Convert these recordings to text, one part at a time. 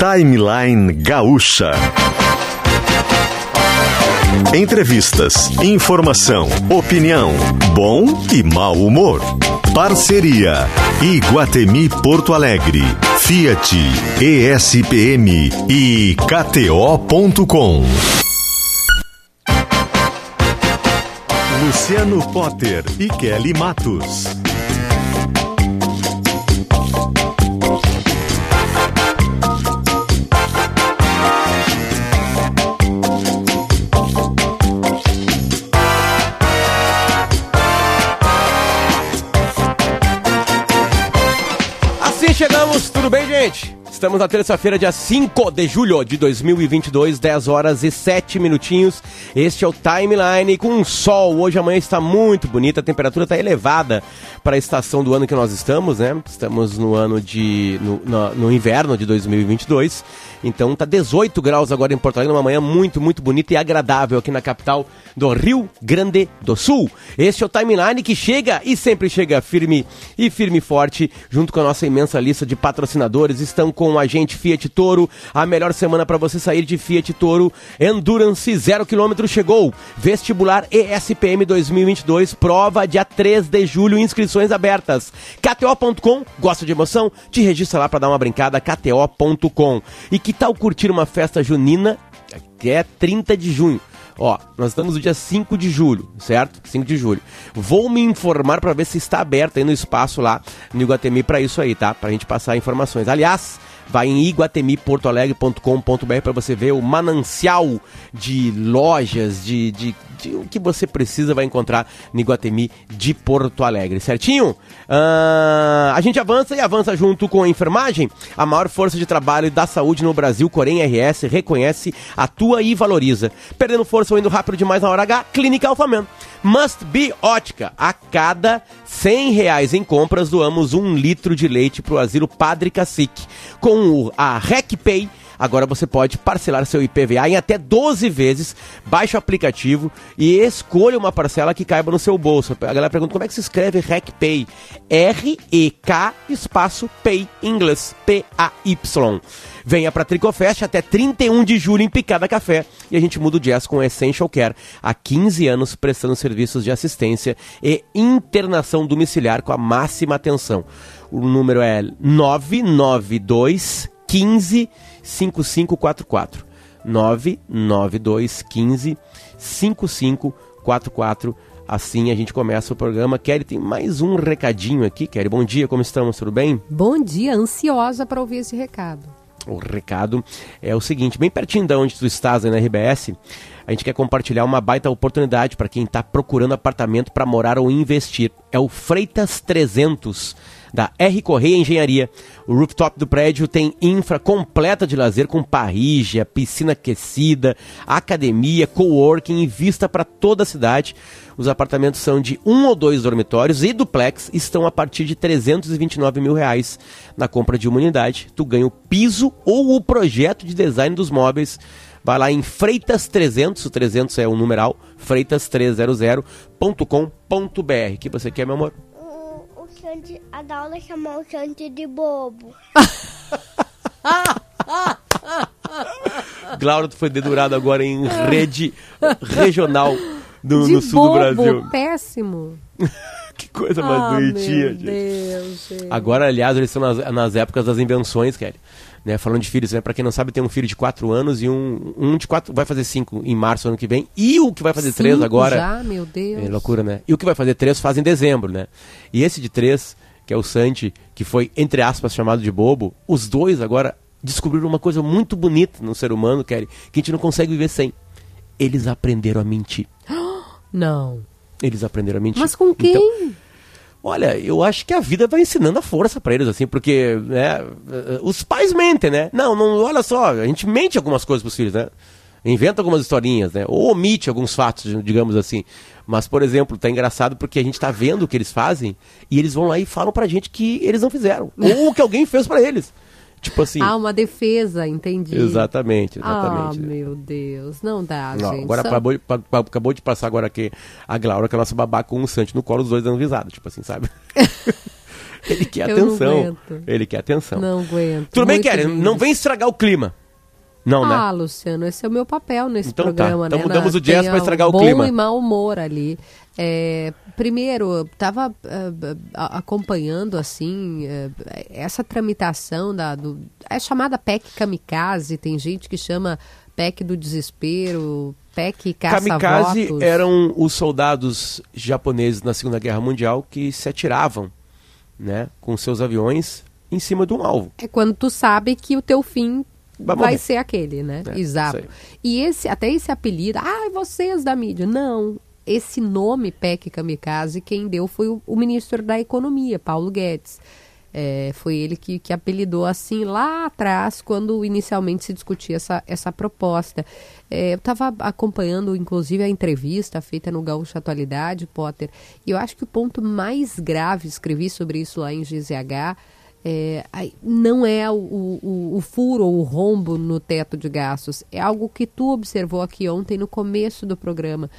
Timeline Gaúcha. Entrevistas, informação, opinião, bom e mau humor. Parceria Iguatemi Porto Alegre, Fiat, ESPM e KTO.com. Luciano Potter e Kelly Matos. Chegamos, tudo bem, gente? Estamos na terça-feira, dia 5 de julho de 2022, 10 horas e 7 minutinhos. Este é o Timeline com sol. Hoje amanhã está muito bonita, a temperatura está elevada para a estação do ano que nós estamos, né? Estamos no ano de. no, no, no inverno de 2022. Então tá 18 graus agora em Porto Alegre, uma manhã muito, muito bonita e agradável aqui na capital do Rio Grande do Sul. Este é o Timeline que chega e sempre chega firme e firme e forte, junto com a nossa imensa lista de patrocinadores. Estão com a gente Fiat Toro, a melhor semana para você sair de Fiat Toro. Endurance 0 km chegou. Vestibular ESPM 2022, prova dia 3 de julho, inscrições abertas. KTO.com, gosta de emoção? Te registra lá para dar uma brincada, KTO.com. E que tal curtir uma festa junina que é 30 de junho? Ó, nós estamos no dia 5 de julho, certo? 5 de julho. Vou me informar para ver se está aberto aí no espaço lá no Iguatemi para isso aí, tá? Pra gente passar informações. Aliás, vai em iguatemiportoalegre.com.br para você ver o manancial de lojas, de, de, de, o que você precisa vai encontrar no Iguatemi de Porto Alegre, certinho? Uh, a gente avança e avança junto com a enfermagem, a maior força de trabalho da saúde no Brasil, Corém RS, reconhece, atua e valoriza. Perdendo força ou indo rápido demais na hora H, Clínica Alfaman. Must Be Ótica. A cada 100 reais em compras, doamos um litro de leite para o asilo Padre Cacique. Com o, a RecPay, agora você pode parcelar seu IPVA em até 12 vezes. Baixe o aplicativo e escolha uma parcela que caiba no seu bolso. A galera pergunta como é que se escreve RecPay. R-E-K espaço Pay em inglês. P-A-Y. Venha para Tricofest até 31 de julho em Picada Café e a gente muda o jazz com Essential Care há 15 anos prestando serviços de assistência e internação domiciliar com a máxima atenção. O número é 992 15 5544. 992 15 5544. Assim a gente começa o programa. Kelly tem mais um recadinho aqui. Kelly, bom dia, como estamos? Tudo bem? Bom dia, ansiosa para ouvir esse recado. O recado é o seguinte, bem pertinho de onde tu estás aí na RBS, a gente quer compartilhar uma baita oportunidade para quem está procurando apartamento para morar ou investir. É o Freitas 300 da R Correia Engenharia. O rooftop do prédio tem infra completa de lazer com parrígia, piscina aquecida, academia, coworking e vista para toda a cidade. Os apartamentos são de um ou dois dormitórios e duplex estão a partir de 329 mil reais. Na compra de uma unidade, tu ganha o piso ou o projeto de design dos móveis. Vai lá em Freitas 300, o 300 é o numeral, freitas300.com.br. O que você quer, meu amor? O, o Xande, a Daula chamou o Xande de bobo. Glaucio foi dedurado agora em rede regional do, De no sul bobo, do Brasil. péssimo. Que coisa mais ah, bonitinha, meu gente. Deus, gente. Agora, aliás, eles estão nas, nas épocas das invenções, Kelly. Né, falando de filhos, né? Pra quem não sabe, tem um filho de 4 anos e um, um de 4 vai fazer 5 em março ano que vem. E o que vai fazer 3 Cinco agora. Já, meu Deus. É loucura, né? E o que vai fazer 3 faz em dezembro, né? E esse de 3, que é o Santi, que foi, entre aspas, chamado de bobo, os dois agora descobriram uma coisa muito bonita no ser humano, Kelly, que a gente não consegue viver sem. Eles aprenderam a mentir. Não. Eles aprenderam a mentir. Mas com quem? Então, olha, eu acho que a vida vai ensinando a força pra eles, assim, porque né, os pais mentem, né? Não, não, olha só, a gente mente algumas coisas pros filhos, né? Inventa algumas historinhas, né? Ou omite alguns fatos, digamos assim. Mas, por exemplo, tá engraçado porque a gente tá vendo o que eles fazem e eles vão lá e falam pra gente que eles não fizeram. ou que alguém fez pra eles. Tipo assim. Ah, uma defesa, entendi. Exatamente, Ah, exatamente. meu Deus. Não dá, Não, gente. agora Só- acabou, de, acabou passar agora aqui a Glaura, que é a nossa babá com o Santi no colo, os dois dando risada, tipo assim, sabe? Ele quer Eu não atenção. aguento. Ele quer atenção. Não aguento. Tudo bem, lindo. Não vem estragar o clima. Não, né? Ah, Luciano, esse é o meu papel nesse Então tá. programa, Então né? mudamos Na- o jazz pra estragar o bom clima. e mau humor ali. É, primeiro, eu tava eh, acompanhando, assim, eh, essa tramitação da... Do, é chamada PEC Kamikaze, tem gente que chama PEC do desespero, PEC Kamikaze caça-votos. eram os soldados japoneses na Segunda Guerra Mundial que se atiravam, né, com seus aviões em cima de um alvo. É quando tu sabe que o teu fim Vai vai, ser aquele, né? É, Exato. isso E esse, até esse apelido, ah, vocês da mídia. Não. Esse nome PEC Kamikaze, quem deu foi o, o ministro da Economia, Paulo Guedes. É, foi ele que, que apelidou assim lá atrás, quando inicialmente se discutia essa, essa proposta. É, eu estava acompanhando, inclusive, a entrevista feita no Gaúcho Atualidade, Potter, e eu acho que o ponto mais grave, escrevi sobre isso lá em GZH, é, não é o, o, o furo ou o rombo no teto de gastos, é algo que tu observou aqui ontem no começo do programa,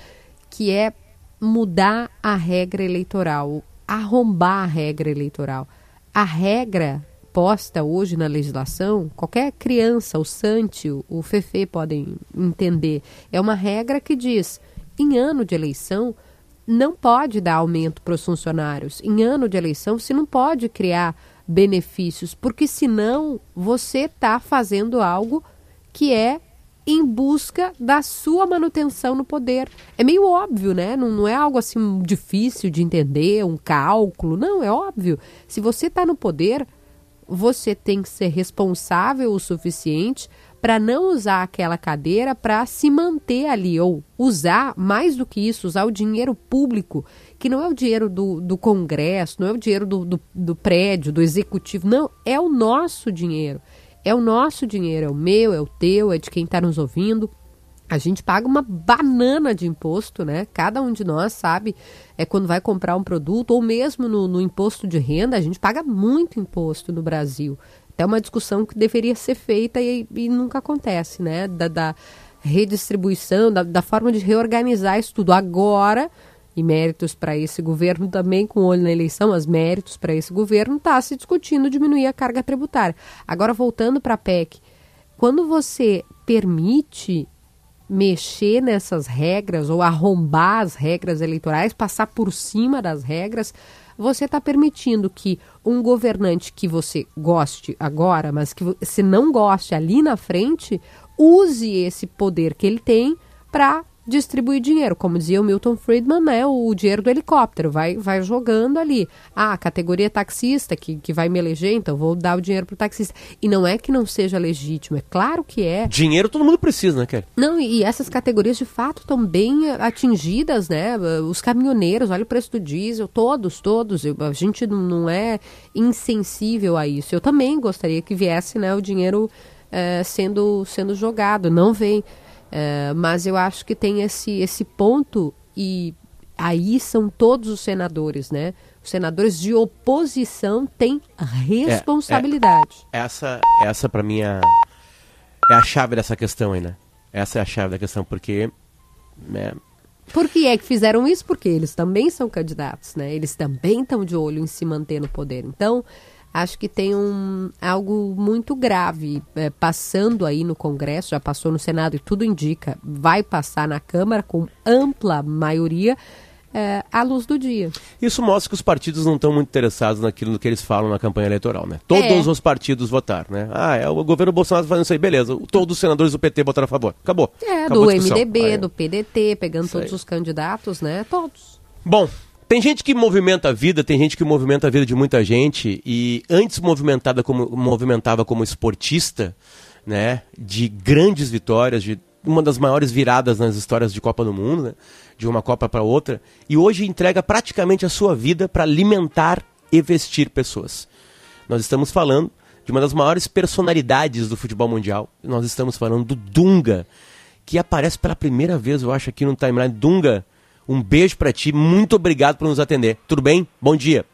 que é mudar a regra eleitoral, arrombar a regra eleitoral. A regra posta hoje na legislação, qualquer criança, o Sante, o o Fefe podem entender, é uma regra que diz, em ano de eleição, não pode dar aumento para os funcionários. Em ano de eleição, você não pode criar benefícios, porque senão você está fazendo algo que é em busca da sua manutenção no poder. É meio óbvio, né? Não, não é algo assim difícil de entender, um cálculo. Não, é óbvio. Se você está no poder, você tem que ser responsável o suficiente para não usar aquela cadeira para se manter ali, ou usar, mais do que isso, usar o dinheiro público, que não é o dinheiro do, do Congresso, não é o dinheiro do, do, do prédio, do executivo, não, é o nosso dinheiro. É o nosso dinheiro, é o meu, é o teu, é de quem está nos ouvindo. A gente paga uma banana de imposto, né? Cada um de nós sabe, é quando vai comprar um produto, ou mesmo no, no imposto de renda, a gente paga muito imposto no Brasil. Até uma discussão que deveria ser feita e, e nunca acontece, né? Da, da redistribuição, da, da forma de reorganizar isso tudo. Agora, e méritos para esse governo também, com olho na eleição, mas méritos para esse governo, está se discutindo diminuir a carga tributária. Agora, voltando para a PEC, quando você permite mexer nessas regras ou arrombar as regras eleitorais, passar por cima das regras, você está permitindo que um governante que você goste agora, mas que você não goste ali na frente, use esse poder que ele tem para distribuir dinheiro, como dizia o Milton Friedman, né, o dinheiro do helicóptero, vai, vai jogando ali. Ah, a categoria taxista, que, que vai me eleger, então vou dar o dinheiro pro taxista. E não é que não seja legítimo, é claro que é. Dinheiro todo mundo precisa, né, Kelly? Não, e essas categorias de fato estão bem atingidas, né? Os caminhoneiros, olha o preço do diesel, todos, todos. Eu- a gente não- é insensível a isso. Eu também gostaria que viesse né, o dinheiro eh, sendo, sendo jogado, não vem. Eh, mas eu acho que tem esse, esse ponto e aí são todos os senadores, né? Os senadores de oposição têm responsabilidade. Essa, essa para mim é, é a chave dessa questão aí, né? Essa é a chave da questão, porque né, Por que é que fizeram isso? Porque eles também são candidatos, né? Eles também estão de olho em se manter no poder. Então, acho que tem um, algo muito grave é, passando aí no Congresso, já passou no Senado e tudo indica, vai passar na Câmara com ampla maioria é, à luz do dia. Isso mostra que os partidos não estão muito interessados naquilo que eles falam na campanha eleitoral, né? Todos É. os partidos votaram, né? Ah, é o governo Bolsonaro tá fazendo isso aí, beleza. Todos os senadores do PT votaram a favor. Acabou. É, Acabou do. MDB, do PDT, pegando Isso todos aí. os candidatos, né? Todos. Bom, tem gente que movimenta a vida, tem gente que movimenta a vida de muita gente e antes movimentada como movimentava como esportista, né, de grandes vitórias, de uma das maiores viradas nas histórias de Copa do Mundo, né, de uma Copa para outra, e hoje entrega praticamente a sua vida para alimentar e vestir pessoas. Nós estamos falando de uma das maiores personalidades do futebol mundial. Nós estamos falando do Dunga, que aparece pela primeira vez, eu acho, aqui no timeline. Dunga, um beijo pra ti, muito obrigado por nos atender. Tudo bem? Bom dia.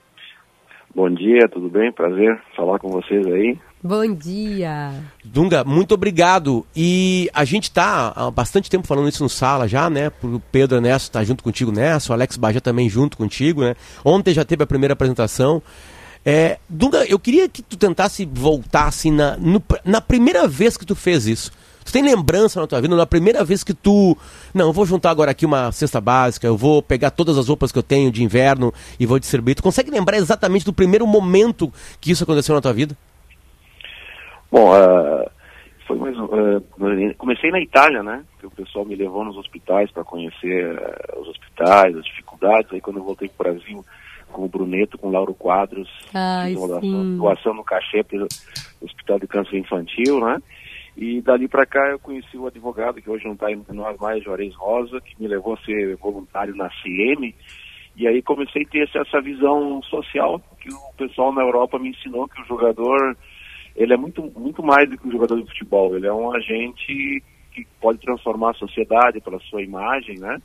Bom dia, tudo bem? Prazer falar com vocês aí. Bom dia. Dunga, muito obrigado. E a gente tá há bastante tempo falando isso no sala já, né? O Pedro Ernesto tá junto contigo nessa, o Alex Bajé também junto contigo, né? Ontem já teve a primeira apresentação. É, Dunga, eu queria que tu tentasse voltar assim na, no, na primeira vez que tu fez isso. Tu tem lembrança na tua vida, na primeira vez que tu. Não, eu vou juntar agora aqui uma cesta básica, eu vou pegar todas as roupas que eu tenho de inverno e vou distribuir. Tu consegue lembrar exatamente do primeiro momento que isso aconteceu na tua vida? Bom, uh, foi mais. Uh, comecei na Itália, né? Que o pessoal me levou nos hospitais para conhecer uh, os hospitais, as dificuldades. Aí quando eu voltei para o Brasil com o Bruneto, com o Lauro Quadros, Ai, doação, doação no cachê pelo Hospital de Câncer Infantil, né? E dali para cá eu conheci o advogado, que hoje não está entre nós mais, Juarez Rosa, que me levou a ser voluntário na CM. E aí comecei a ter essa visão social que o pessoal na Europa me ensinou que o jogador ele é muito, muito mais do que um jogador de futebol. Ele é um agente que pode transformar a sociedade pela sua imagem, né?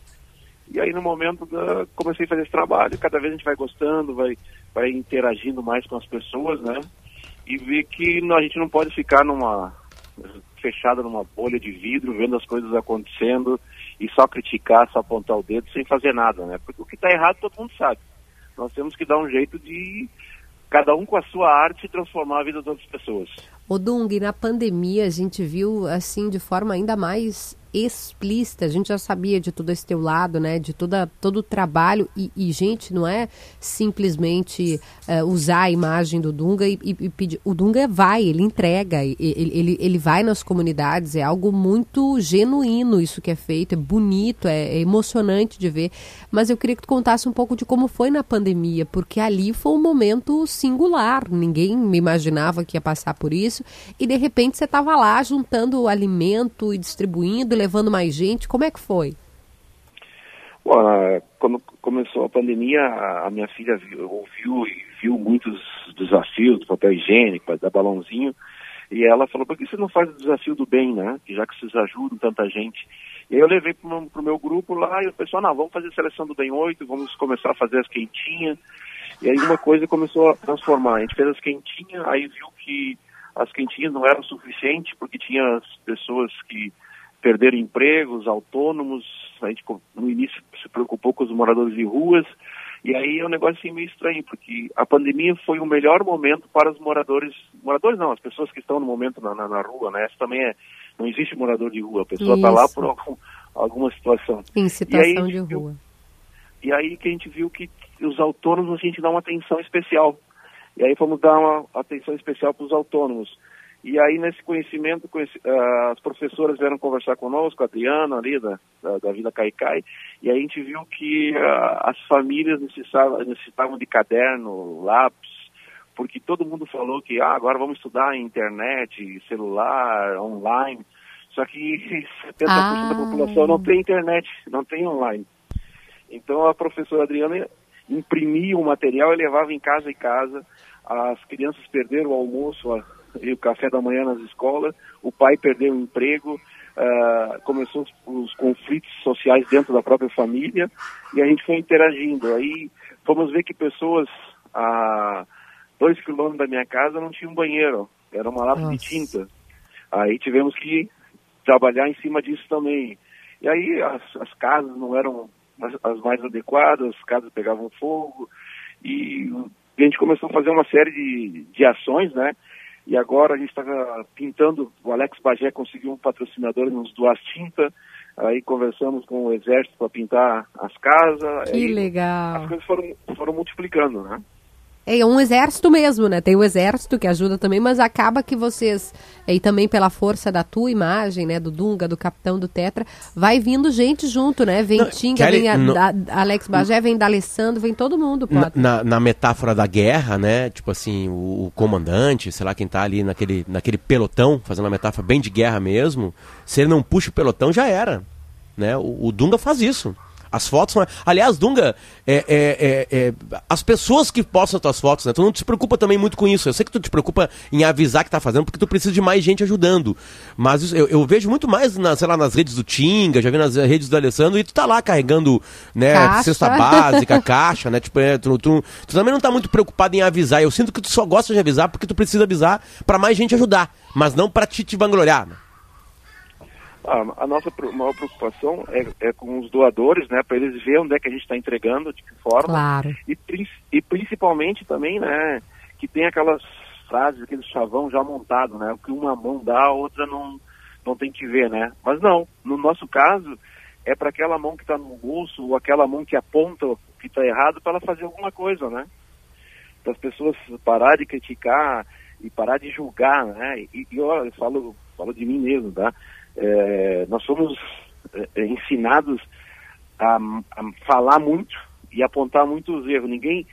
E aí no momento da, comecei a fazer esse trabalho, cada vez a gente vai gostando, vai, vai interagindo mais com as pessoas, né? E vi que a gente não pode ficar numa fechada numa bolha de vidro, vendo as coisas acontecendo e só criticar, só apontar o dedo sem fazer nada, né? Porque o que está errado todo mundo sabe. Nós temos que dar um jeito de cada um com a sua arte transformar a vida das outras pessoas. O Dung, na pandemia a gente viu assim de forma ainda mais explícita. A gente já sabia de todo esse teu lado, né? De toda, todo o trabalho. E, e gente, não é simplesmente uh, usar a imagem do Dunga e, e, e, pedir. O Dunga vai, ele entrega, ele, ele, ele vai nas comunidades. É algo muito genuíno isso que é feito. É bonito, é, é emocionante de ver. Mas eu queria que tu contasse um pouco de como foi na pandemia, porque ali foi um momento singular. Ninguém me imaginava que ia passar por isso. E de repente você estava lá juntando alimento e distribuindo, levando mais gente? Como é que foi? Bom, quando começou a pandemia, a minha filha viu, ouviu e viu muitos desafios do papel higiênico, da balãozinho, e ela falou, por que você não faz o desafio do bem, né? Já que vocês ajudam tanta gente. E aí eu levei para o meu grupo lá e o pessoal, não, vamos fazer a seleção do bem 8, vamos começar a fazer as quentinhas. E aí uma coisa começou a transformar. A gente fez as quentinhas, aí viu que as quentinhas não eram suficientes, porque tinha as pessoas que perderam empregos, autônomos, a gente no início se preocupou com os moradores de ruas, e aí é um negócio assim meio estranho, porque a pandemia foi o melhor momento para os moradores, moradores não, as pessoas que estão no momento na, na, na rua, né? Essa também é, não existe morador de rua, a pessoa está lá por algum, alguma situação. Em situação de viu, rua. E aí que a gente viu que os autônomos a gente dá uma atenção especial. E aí fomos dar uma atenção especial para os autônomos. E aí, nesse conhecimento, conheci, uh, as professoras vieram conversar conosco, a Adriana ali da, da, da Vila Caicai, e aí a gente viu que uh, as famílias necessitavam, necessitavam de caderno, lápis, porque todo mundo falou que ah, agora vamos estudar em internet, celular, online. Só que 70% ah. da população não tem internet, não tem online. Então a professora Adriana imprimia o material e levava em casa em casa. As crianças perderam o almoço, e o café da manhã nas escolas, o pai perdeu o emprego, uh, começou os, os, conflitos sociais dentro da própria família e a gente foi interagindo. Aí fomos ver que pessoas a dois quilômetros da minha casa não tinham banheiro, era uma lata de tinta. Aí tivemos que trabalhar em cima disso também. E aí as, as casas não eram as, as mais adequadas, as casas pegavam fogo e a gente começou a fazer uma série de, de ações, né? E agora a gente está pintando, o Alex Bagé conseguiu um patrocinador nos doar tinta, aí conversamos com o exército para pintar as casas. Que legal. As coisas foram, foram multiplicando, né? É um exército mesmo, né? Tem o exército que ajuda também, mas acaba que vocês, e também pela força da tua imagem, né? Do Dunga, do Capitão, do Tetra, vai vindo gente junto, né? Vem não, Tinga, Kelly, vem a, a, Alex Bagé, vem D'Alessandro, vem todo mundo. Na, na, na, metáfora da guerra, né? Tipo assim, o, o, comandante, sei lá quem tá ali naquele, naquele pelotão, fazendo uma metáfora bem de guerra mesmo, se ele não puxa o pelotão, já era. Né? O, o Dunga faz isso. As fotos são. Aliás, Dunga, é, é, é, é, as pessoas que postam as tuas fotos, né? Tu não te preocupa também muito com isso. Eu sei que tu te preocupa em avisar que tá fazendo, porque tu precisa de mais gente ajudando. Mas isso, eu, eu, vejo muito mais, na, sei lá, nas redes do Tinga, já vi nas redes do Alessandro, e tu tá lá carregando, né, caixa. cesta básica, caixa, né? Tipo, é, tu, tu, tu, também não tá muito preocupado em avisar. Eu sinto que tu só gosta de avisar porque tu precisa avisar para mais gente ajudar, mas não para te, te vangloriar. Né? A nossa maior preocupação é, é, com os doadores, né, para eles verem onde é que a gente está entregando, de que forma. Claro. E, e principalmente também, né, que tem aquelas frases, aquele chavão já montado, né? O que uma mão dá, a outra não, não tem que ver, né? Mas não, no nosso caso, é para aquela mão que está no bolso, ou aquela mão que aponta o que está errado, para ela fazer alguma coisa, né? Para as pessoas parar de criticar e parar de julgar, né? E, e olha, eu falo, falo de mim mesmo, tá? É, nós somos é, ensinados a, a falar muito e apontar muitos erros. Ninguém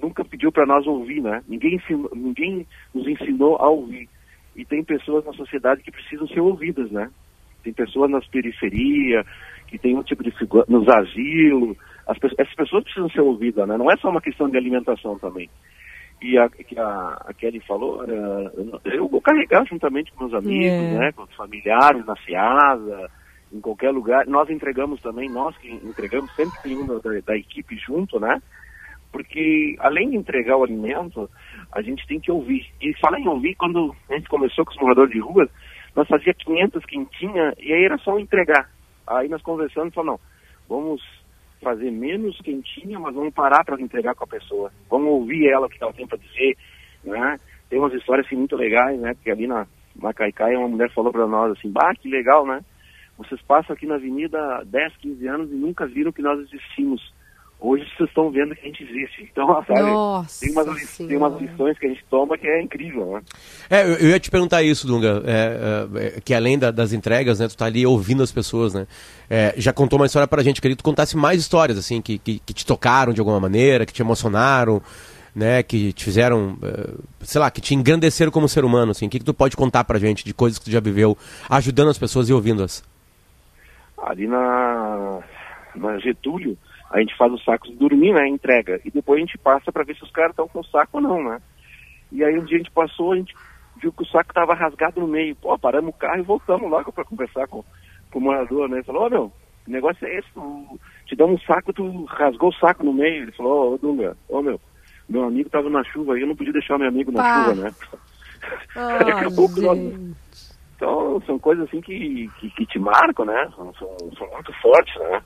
nunca pediu para nós ouvir, né? Ninguém, ensinou, ninguém nos ensinou a ouvir. E tem pessoas na sociedade que precisam ser ouvidas, né? Tem pessoas nas periferias, que tem um tipo de figura, nos asilos. As, essas pessoas precisam ser ouvidas, né? Não é só uma questão de alimentação também. E a, que a, a Kelly falou, uh, eu vou carregar juntamente com meus amigos, é. né? Com os familiares, na Seasa, em qualquer lugar. Nós entregamos também, nós que entregamos, sempre tem um da, da equipe junto, né? Porque além de entregar o alimento, a gente tem que ouvir. E falar em ouvir, quando a gente começou com os moradores de rua, nós fazia 500 quentinhas e aí era só entregar. Aí nós conversamos e falamos, não, vamos fazer menos quentinha, mas vamos parar para entregar com a pessoa. Vamos ouvir ela o que ela tem para dizer, né? Tem umas histórias assim muito legais, né? Porque ali na Macaicai uma mulher falou para nós assim, bah, que legal, né? Vocês passam aqui na avenida há 10, 15 anos e nunca viram que nós existimos. Hoje vocês estão vendo que a gente existe. Então, sabe, Nossa tem, umas, tem umas lições que a gente toma que é incrível, né? É, eu, eu ia te perguntar isso, Dunga, é, é, que além da, das entregas, né, tu tá ali ouvindo as pessoas, né? É, já contou uma história pra gente, queria que tu contasse mais histórias, assim, que, que, que, te tocaram de alguma maneira, que te emocionaram, né, que te fizeram, é, sei lá, que te engrandeceram como ser humano, assim. O que, que tu pode contar pra gente de coisas que tu já viveu ajudando as pessoas e ouvindo-as? ali na, na Getúlio, a gente faz os sacos dormir, né, entrega, e depois a gente passa para ver se os caras estão com o saco ou não, né. E aí um dia a gente passou, a gente viu que o saco estava rasgado no meio. Pô, paramos o carro e voltamos lá para conversar com, com o morador, né. Ele falou, ó oh, meu, o negócio é esse, tu, te dá um saco, tu rasgou o saco no meio. Ele falou, ô oh, Dunga, ô oh, meu, meu amigo estava na chuva aí, eu não podia deixar meu amigo na Pá. chuva, né. Oh, Então, são coisas assim que, que, que te marcam, né? São, são, são, muito fortes, né?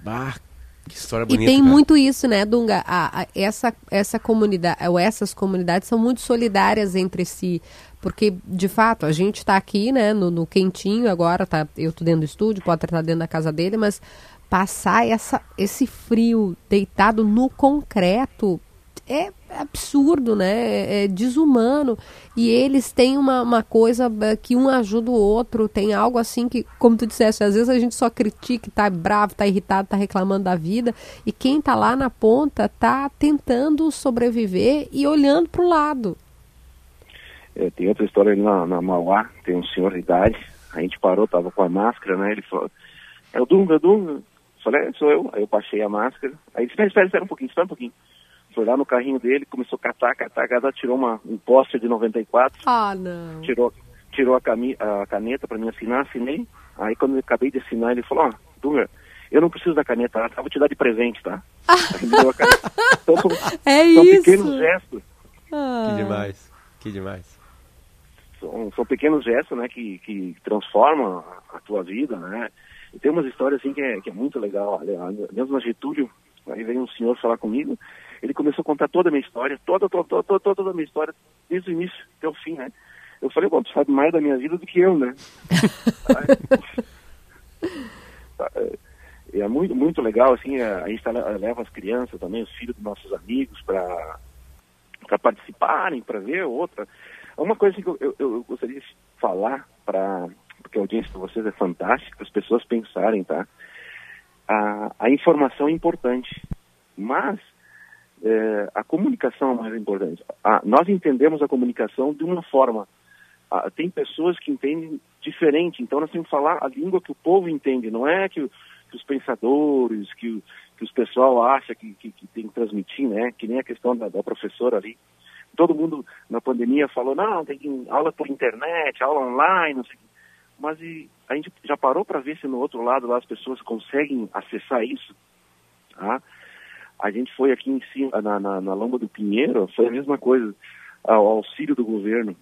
Bah, que história bonita. E tem muito isso, né, Dunga? A, a, essa, essa comunidade, ou essas comunidades são muito solidárias entre si. Porque, de fato, a gente está aqui, né, no, no, quentinho agora, tá, eu tô dentro do estúdio, pode estar dentro da casa dele, mas passar essa, esse frio deitado no concreto é absurdo, né? É, é desumano. E eles têm uma, uma coisa é, que um ajuda o outro, tem algo assim que, como tu disseste, às vezes a gente só critica, tá bravo, tá irritado, tá reclamando da vida, e quem tá lá na ponta tá tentando sobreviver e olhando para o lado. É, tem outra história ali na, na Mauá, tem um senhor de idade, a gente parou, tava com a máscara, né? Ele falou, é o Dunga, Dunga. Falei, é, sou eu. Aí eu baixei a máscara. Aí ele disse, espera, espera, espera um pouquinho, espera um pouquinho foi lá no carrinho dele, começou a catar, catar, catar, tirou uma, um poste de 94. Ah, não. Tirou, tirou a, cami, a caneta para mim assinar, assinei. Aí quando eu acabei de assinar, ele falou, ó, oh, Dunga, eu não preciso da caneta, tá? vou te dar de presente, tá? então são, é são isso. pequenos gestos. Ah. Que demais, que demais. São, são pequenos gestos, né, que, que transformam a, a tua vida, né? E tem umas histórias assim que é, que é muito legal. Mesmo na Getúlio, aí vem um senhor falar comigo, ele começou a contar toda a minha história, toda, toda, toda, toda, toda a minha história, desde o início até o fim, né? Eu falei, bom, tu sabe mais da minha vida do que eu, né? é, é muito, muito legal, assim, a, a gente tá, leva as crianças também, os filhos dos nossos amigos para para participarem, para ver outra. Uma coisa que eu, eu, eu gostaria de falar para porque a audiência de vocês é fantástica, as pessoas pensarem, tá? A, a informação é importante, mas é, a comunicação é mais importante. Ah, nós entendemos a comunicação de uma forma. Ah, tem pessoas que entendem diferente, então nós temos que falar a língua que o povo entende, não é que, que os pensadores, que, que os pessoal acha que, que, que, tem que transmitir, né? Que nem a questão da, da professora ali. Todo mundo na pandemia falou, não, tem que, aula por internet, aula online, não sei Mas e, a gente já parou para ver se no outro lado lá as pessoas conseguem acessar isso? Tá? A gente foi aqui em cima, na, na, na Lomba do Pinheiro, foi a mesma coisa, ao auxílio do governo.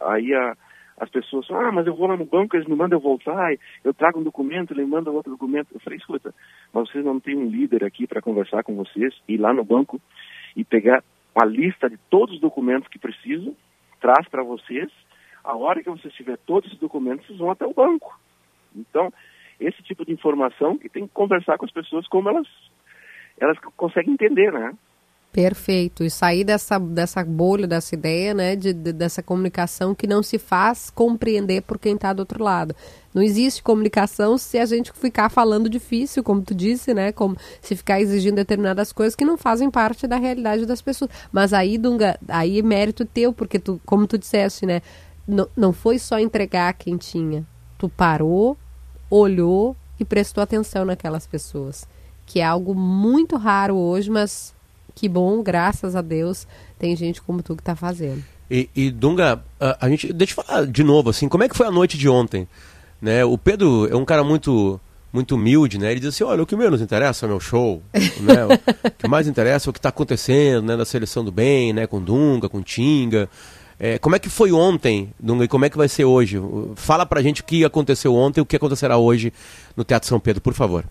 Aí a, as pessoas falam, ah, mas eu vou lá no banco, eles me mandam eu voltar, eu trago um documento, ele manda outro documento. Eu falei, escuta, mas vocês não têm um líder aqui para conversar com vocês, ir lá no banco e pegar uma lista de todos os documentos que precisam, traz para vocês. A hora que vocês tiver todos esses documentos, vocês vão até o banco. Então, esse tipo de informação que tem que conversar com as pessoas como elas elas conseguem entender, né? Perfeito. E sair dessa, dessa bolha, dessa ideia, né, de, de dessa comunicação que não se faz compreender por quem está do outro lado. Não existe comunicação se a gente ficar falando difícil, como tu disse, né? Como se ficar exigindo determinadas coisas que não fazem parte da realidade das pessoas. Mas aí, Dunga, aí é mérito teu, porque tu, como tu disseste, né? Não, não foi só entregar quem tinha. Tu parou, olhou e prestou atenção naquelas pessoas. Que é algo muito raro hoje, mas que bom, graças a Deus, tem gente como tu que está fazendo. E, e Dunga, a, a, gente, deixa eu falar de novo, assim, como é que foi a noite de ontem? Né? O Pedro é um cara muito muito humilde, né? Ele diz assim, olha, o que menos interessa é o meu show, né? O que mais interessa é o que está acontecendo, né? Na seleção do bem, né? Com Dunga, com Tinga. É, como é que foi ontem, Dunga, e como é que vai ser hoje? Fala pra gente o que aconteceu ontem e o que acontecerá hoje no Teatro São Pedro, por favor.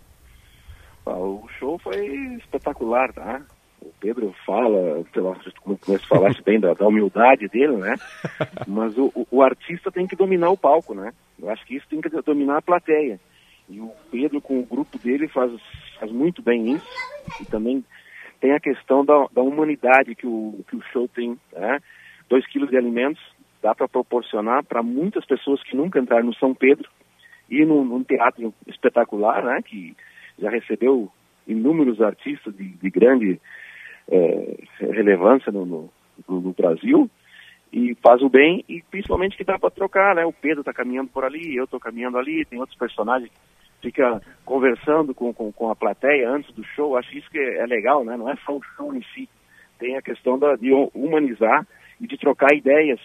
O show foi espetacular, tá? o Pedro fala, sei lá, como você falaste bem da, da, humildade dele, né? Mas o, o, o, artista tem que dominar o palco, né? Eu acho que isso tem que dominar a plateia. E o Pedro, com o grupo dele, faz, faz muito bem isso. E também tem a questão da, da humanidade que o, que o show tem, né? Dois quilos de alimentos dá para proporcionar para muitas pessoas que nunca entraram no São Pedro e num, num teatro espetacular, né? Que já recebeu inúmeros artistas de, de grande é, relevância no, no, no, Brasil e faz o bem e principalmente que dá para trocar, né? O Pedro está caminhando por ali, eu estou caminhando ali, tem outros personagens fica conversando com, com, com, a plateia antes do show, acho isso que é, legal, né? Não é só o show em si, tem a questão da, de humanizar e de trocar ideias.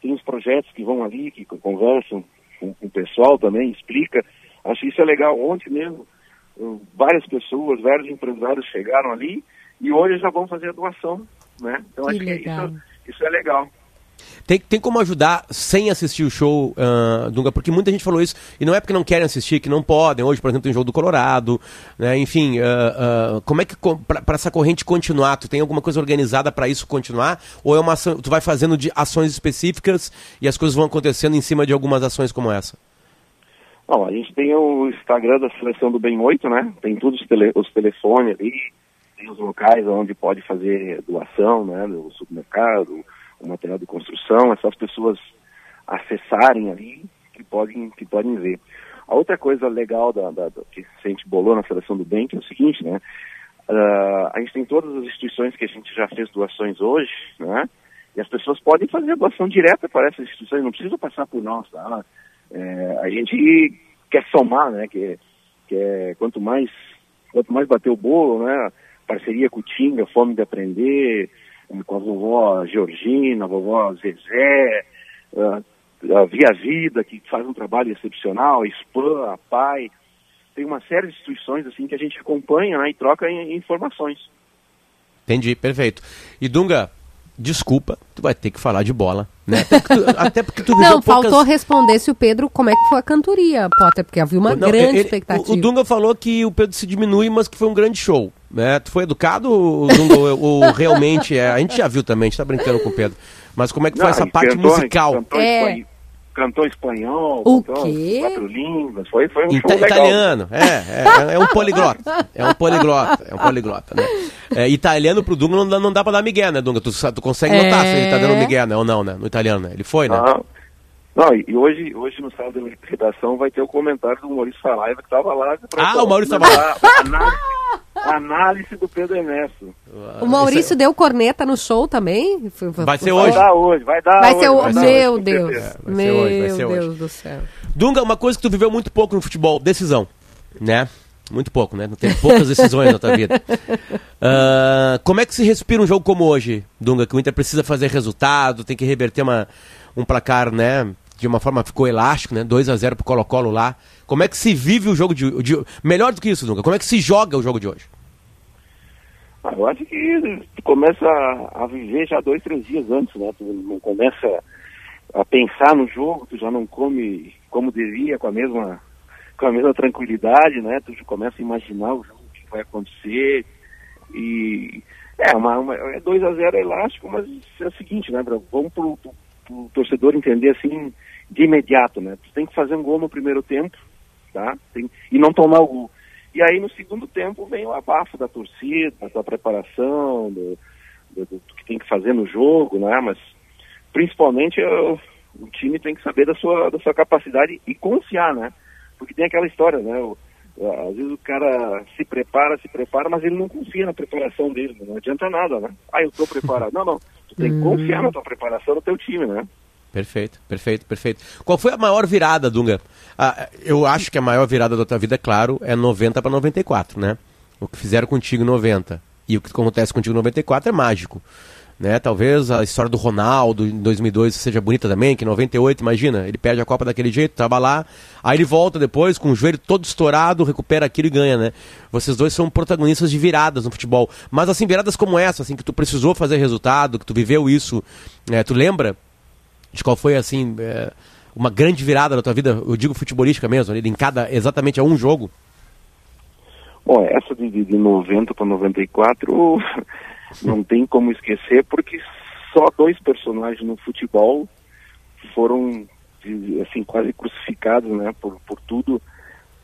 Tem os projetos que vão ali, que conversam com, com o pessoal também, explica. Acho isso é legal. Ontem mesmo, várias pessoas, vários empresários chegaram ali e hoje já vão fazer a doação, né? Então que acho legal. que isso, isso é legal. Tem, tem como ajudar sem assistir o show, uh, Dunga? Porque muita gente falou isso, e não é porque não querem assistir, que não podem. Hoje, por exemplo, tem jogo do Colorado, né? Enfim, uh, uh, como é que, para essa corrente continuar, tu tem alguma coisa organizada para isso continuar? Ou é uma ação, tu vai fazendo de ações específicas e as coisas vão acontecendo em cima de algumas ações como essa? Bom, a gente tem o Instagram da Seleção do Bem 8, né? Tem todos os, tele, os telefones ali, tem os locais onde pode fazer doação, né? No supermercado, o material de construção, é só as pessoas acessarem ali que podem, que podem ver. A outra coisa legal da, da, da que a gente bolou na Seleção do Bem, que é o seguinte, né? Uh, a gente tem todas as instituições que a gente já fez doações hoje, né? E as pessoas podem fazer doação direta para essas instituições, não precisa passar por nós, tá? É, a gente quer somar, né? Que, que é, quanto mais quanto mais bater o bolo, né? parceria com o Tinga, Fome de Aprender, eh, com a vovó Georgina, a vovó Zezé, a Via Vida, que faz um trabalho excepcional, a SPAM, a PAI. Tem uma série de instituições assim que a gente acompanha né, e troca informações. Entendi, perfeito. E Dunga, desculpa, tu vai ter que falar de bola, né? Até porque tu, até porque tu Não, faltou poucas... responder se o Pedro, como é que foi a cantoria, Potter, porque havia uma Não, grande ele, expectativa. O, o, Dunga falou que o Pedro se diminui, mas que foi um grande show, né? Tu foi educado, Dunga, ou, ou, realmente é? A gente já viu também, a gente tá brincando com o Pedro. Mas como é que foi Não, essa parte cantou, musical? Cantou é cantou espanhol, o cantou quê? quatro línguas, foi, foi um Ita show legal. Italiano, é, é, é, um poliglota, é um poliglota, é um poliglota, né? É, italiano pro Dunga não dá, não dá pra dar migué, né, Dunga? Tu, tu consegue é... notar se ele tá dando migué, né, ou não, né, no italiano, né? Ele foi, né? Não, não e hoje, hoje no sábado da redação vai ter o comentário do Maurício Saraiva que tava lá. Ah, o Maurício tava lá. Análise do Pedro Ernesto. O Maurício deu corneta no show também? Vai ser hoje. Vai dar hoje, vai dar vai hoje. Ser o... Vai meu hoje, Deus. É, vai meu hoje, vai ser Deus hoje. do céu. Dunga, uma coisa que tu viveu muito pouco no futebol, decisão, né? Muito pouco, né? Não tem poucas decisões na tua vida. Uh, como é que se respira um jogo como hoje, Dunga? Que o Inter precisa fazer resultado, tem que reverter uma, um placar, né? De uma forma ficou elástico, né? 2 a 0 pro Colo-Colo lá. Como é que se vive o jogo de, de, Melhor do que isso, Dunga. Como é que se joga o jogo de hoje? Ah, eu acho que tu começa a, viver já dois, três dias antes, né? Tu não começa a pensar no jogo, tu já não come como devia, com a mesma, com a mesma tranquilidade, né? Tu começa a imaginar o jogo que vai acontecer. E é, uma, uma, é 2 a 0 elástico, mas é o seguinte, né, Bruno? Vamos pro, pro, pro torcedor entender assim de imediato, né? Tu tem que fazer um gol no primeiro tempo, tá? Tem, e não tomar o gol. E aí no segundo tempo vem o abafo da torcida, da preparação, do, do, do, que tem que fazer no jogo, né? Mas principalmente o, time tem que saber da sua, da sua capacidade e confiar, né? Porque tem aquela história, né? O, às vezes o cara se prepara, se prepara, mas ele não confia na preparação dele, não adianta nada, né? Ah, eu estou preparado. Não, não. Tu tem que confiar na tua preparação do teu time, né? Perfeito, perfeito, perfeito. Qual foi a maior virada, Dunga? Ah, eu acho que a maior virada da tua vida, claro, é 90 para 94, né? O que fizeram contigo em 90 e o que acontece contigo em 94 é mágico. Né? Talvez a história do Ronaldo em 2002 seja bonita também, que em 98, imagina, ele perde a Copa daquele jeito, tava lá, aí ele volta depois com o joelho todo estourado, recupera aquilo e ganha, né? Vocês dois são protagonistas de viradas no futebol, mas assim, viradas como essa, assim, que tu precisou fazer resultado, que tu viveu isso, né? tu lembra de qual foi, assim, é, uma grande virada na tua vida, eu digo futebolística mesmo, em cada, exatamente a um jogo? Bom, essa de, de 90 para 94 não tem como esquecer, porque só dois personagens no futebol foram assim quase crucificados, né, por, por tudo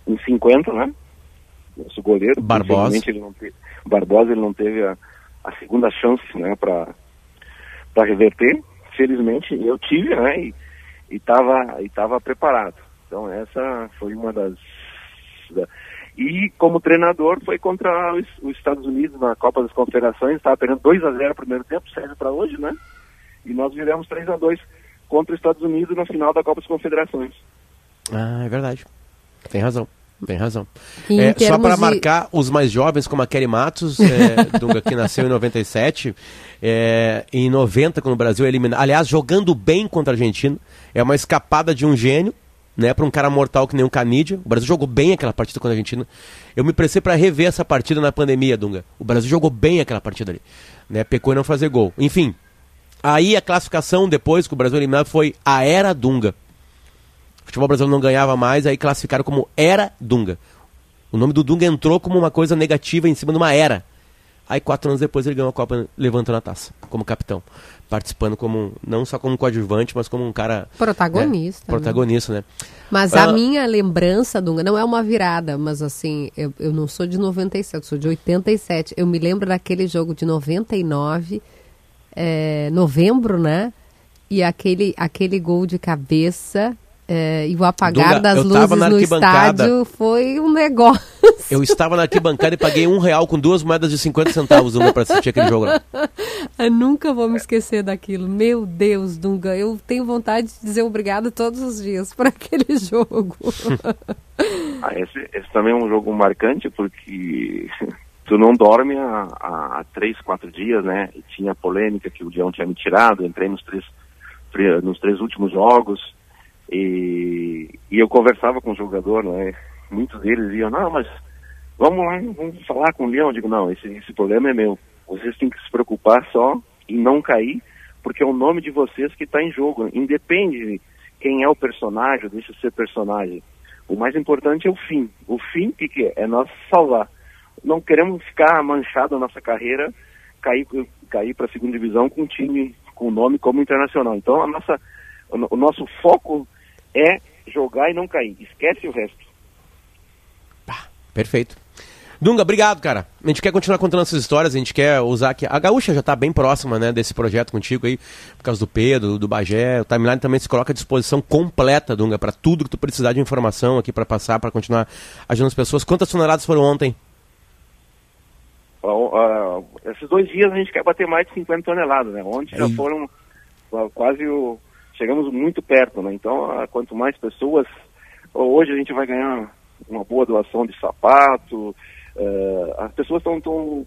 em 50, né? Nosso goleiro, Barbosa. Ele não teve, Barbosa ele não teve a, a segunda chance, né, para para reverter. Felizmente eu tive, né, e estava e tava preparado. Então essa foi uma das da, e como treinador foi contra os, os, Estados Unidos na Copa das Confederações, estava perdendo 2 a 0 no primeiro tempo, serve para hoje, né? E nós viramos 3 a 2 contra os Estados Unidos na final da Copa das Confederações. Ah, é verdade. Tem razão. Tem razão. É, só para de... marcar os mais jovens, como a Kelly Matos, é, Dunga, que nasceu em 97, é, em 90, quando o Brasil é eliminado. Aliás, jogando bem contra a Argentina, é uma escapada de um gênio né, para um cara mortal que nem o Canidia. O Brasil jogou bem aquela partida com a Argentina. Eu me prestei para rever essa partida na pandemia, Dunga. O Brasil jogou bem aquela partida ali, né? Pecou em não fazer gol. Enfim, aí a classificação depois que o Brasil eliminado foi a era Dunga. O futebol brasileiro não ganhava mais, aí classificaram como era Dunga. O nome do Dunga entrou como uma coisa negativa em cima de uma era. Aí quatro anos depois ele ganhou a Copa levantando a taça, como capitão participando como não só como coadjuvante, mas como um cara protagonista. Né? Protagonista, né? Mas a ah, minha lembrança, Dunga, não é uma virada, mas assim, eu, eu não sou de 97, sou de 87. Eu me lembro daquele jogo de 99, é, novembro, né? E aquele, aquele gol de cabeça é, e o apagar Dunga, das luzes no estádio foi um negócio. Eu estava na arquibancada e paguei um real com duas moedas de 50 centavos para assistir aquele jogo lá. Eu nunca vou me esquecer daquilo. Meu Deus, Dunga, eu tenho vontade de dizer obrigado todos os dias por aquele jogo. ah, esse, esse também é um jogo marcante porque tu não dorme há, há, três, quatro dias, né? E tinha polêmica que o Leão tinha me tirado, entrei nos três, nos três últimos jogos e, e eu conversava com o jogador, né? Muitos deles iam, não, mas vamos lá, vamos falar com o Leão. Eu digo, não, esse, esse problema é meu. Vocês têm que se preocupar só em não cair, porque é o nome de vocês que está em jogo. Independe de quem é o personagem, deixa de ser personagem. O mais importante é o fim. O fim, que, que é? É nós salvar. Não queremos ficar manchado a nossa carreira, cair, cair para a segunda divisão com um time com nome como internacional. Então, a nossa, o nosso foco é jogar e não cair. Esquece o resto. perfeito. Dunga, obrigado, cara. A gente quer continuar contando essas histórias, a gente quer usar aqui. A Gaúcha já está bem próxima, né, desse projeto contigo aí, por causa do Pedro, do Bagé. O timeline também se coloca à disposição completa, Dunga, para tudo que tu precisar de informação aqui para passar, para continuar ajudando as pessoas. Quantas toneladas foram ontem? Uh, uh, esses dois dias a gente quer bater mais de 50 toneladas, né? Ontem já foram uh, quase o, chegamos muito perto, né? Então, ah, quanto mais pessoas, hoje a gente vai ganhar uma boa doação de sapato, uh, as pessoas estão tão,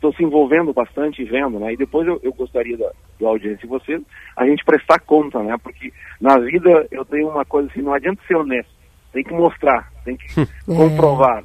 tão se envolvendo bastante vendo, né? E depois eu, eu gostaria da, da audiência de vocês, a gente prestar conta, né? Porque na vida eu tenho uma coisa assim, não adianta ser honesto, tem que mostrar, tem que comprovar.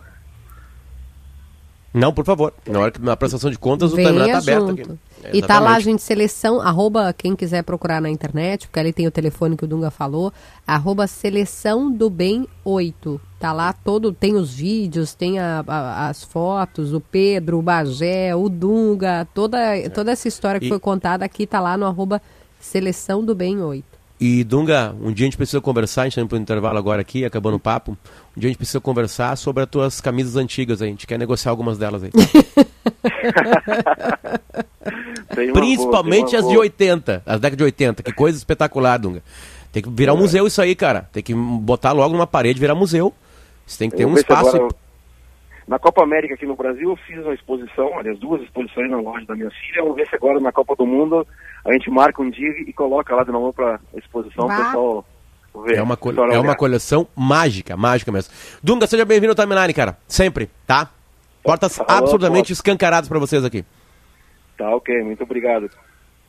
Não, por favor. Na hora que na prestação de contas, o timeline Venha tá aberto junto. Aqui. E tá lá, gente, seleção, arroba, quem quiser procurar na internet, porque ali tem o telefone que o Dunga falou, arroba seleção do bem 8. Tá lá todo, tem os vídeos, tem a- a- as fotos, o Pedro, o Bagé, o Dunga, toda, toda essa história que E- foi contada aqui tá lá no arroba seleção do bem 8. E Dunga, um dia a gente precisa conversar, a gente tá indo pro intervalo agora aqui, acabando o papo. Um dia a gente precisa conversar sobre as tuas camisas antigas aí. A gente quer negociar algumas delas aí. Tem uma Principalmente boa, tem as uma de boa. 80, as décadas de 80. Que coisa espetacular, Dunga. Tem que virar um É. museu isso aí, cara. Tem que botar logo numa parede e virar museu. Você tem que ter Eu um espaço. agora- Na Copa América aqui no Brasil, eu fiz uma exposição, aliás, duas exposições na loja da minha filha. Vamos ver se agora na Copa do Mundo a gente marca um dia e coloca lá de novo para exposição, o pessoal ver. É uma, é uma coleção mágica, mágica mesmo. Dunga, seja bem-vindo ao Timeline, cara. Sempre, tá? Portas Falou, absolutamente pô. escancaradas pra vocês aqui. Tá, ok, muito obrigado.